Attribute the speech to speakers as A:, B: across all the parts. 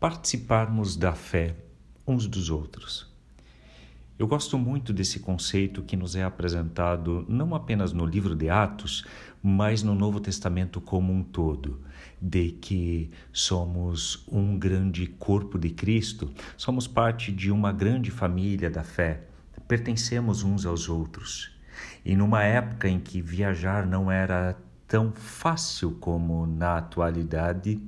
A: participarmos da fé uns dos outros. Eu gosto muito desse conceito que nos é apresentado não apenas no livro de Atos, mas no Novo Testamento como um todo, de que somos um grande corpo de Cristo, somos parte de uma grande família da fé, pertencemos uns aos outros. E numa época em que viajar não era tão fácil como na atualidade,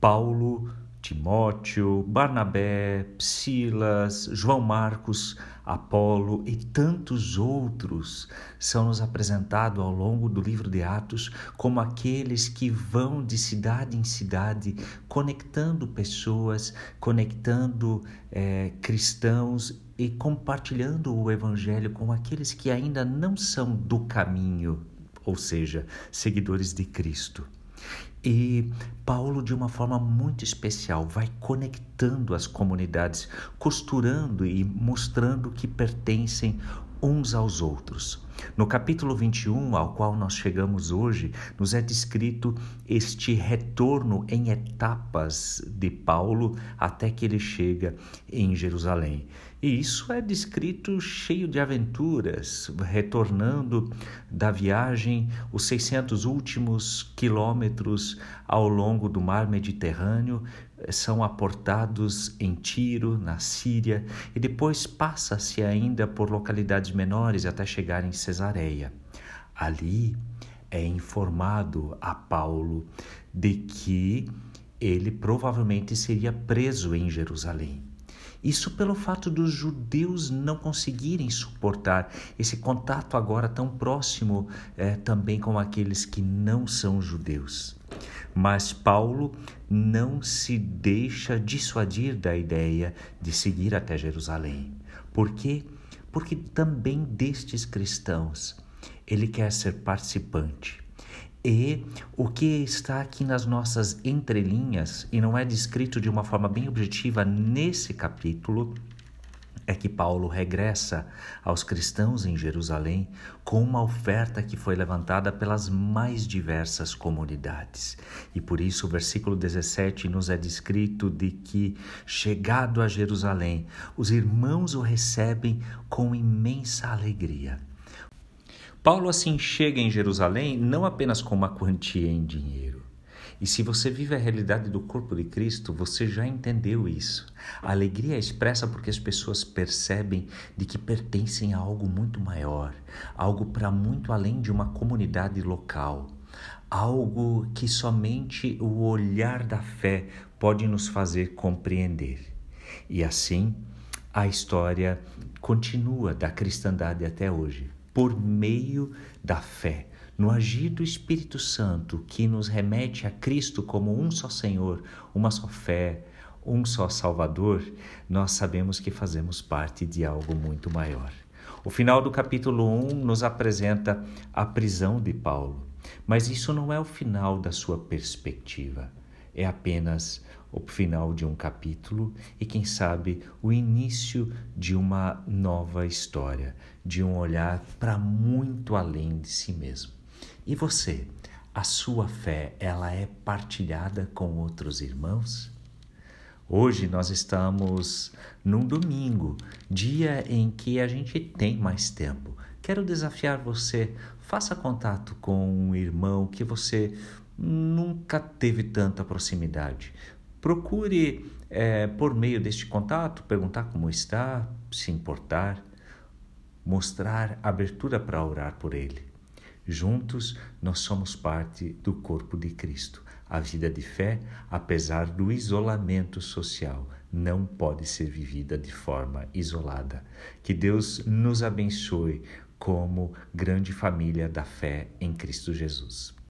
A: Paulo Timóteo, Barnabé, Silas, João Marcos, Apolo e tantos outros são nos apresentados ao longo do livro de Atos como aqueles que vão de cidade em cidade conectando pessoas, conectando é, cristãos e compartilhando o evangelho com aqueles que ainda não são do caminho, ou seja, seguidores de Cristo. E Paulo, de uma forma muito especial, vai conectando as comunidades, costurando e mostrando que pertencem uns aos outros. No capítulo 21, ao qual nós chegamos hoje, nos é descrito este retorno em etapas de Paulo até que ele chega em Jerusalém. E isso é descrito cheio de aventuras, retornando da viagem os 600 últimos quilômetros ao longo do mar Mediterrâneo, são aportados em Tiro, na Síria, e depois passa-se ainda por localidades menores até chegar em Cesareia. Ali é informado a Paulo de que ele provavelmente seria preso em Jerusalém. Isso pelo fato dos judeus não conseguirem suportar esse contato agora tão próximo é, também com aqueles que não são judeus. Mas Paulo não se deixa dissuadir da ideia de seguir até Jerusalém. Por quê? Porque também destes cristãos ele quer ser participante. E o que está aqui nas nossas entrelinhas, e não é descrito de uma forma bem objetiva nesse capítulo, é que Paulo regressa aos cristãos em Jerusalém com uma oferta que foi levantada pelas mais diversas comunidades. E por isso o versículo 17 nos é descrito de que, chegado a Jerusalém, os irmãos o recebem com imensa alegria. Paulo assim chega em Jerusalém não apenas com uma quantia em dinheiro. E se você vive a realidade do corpo de Cristo, você já entendeu isso. A alegria é expressa porque as pessoas percebem de que pertencem a algo muito maior, algo para muito além de uma comunidade local, algo que somente o olhar da fé pode nos fazer compreender. E assim, a história continua da cristandade até hoje por meio da fé, no agir do Espírito Santo que nos remete a Cristo como um só Senhor, uma só fé, um só Salvador, nós sabemos que fazemos parte de algo muito maior. O final do capítulo 1 nos apresenta a prisão de Paulo, mas isso não é o final da sua perspectiva é apenas o final de um capítulo e, quem sabe, o início de uma nova história, de um olhar para muito além de si mesmo. E você, a sua fé, ela é partilhada com outros irmãos? Hoje nós estamos num domingo, dia em que a gente tem mais tempo. Quero desafiar você, faça contato com um irmão que você nunca teve tanta proximidade. Procure, é, por meio deste contato, perguntar como está, se importar, mostrar abertura para orar por ele. Juntos, nós somos parte do corpo de Cristo. A vida de fé, apesar do isolamento social, não pode ser vivida de forma isolada. Que Deus nos abençoe como grande família da fé em Cristo Jesus.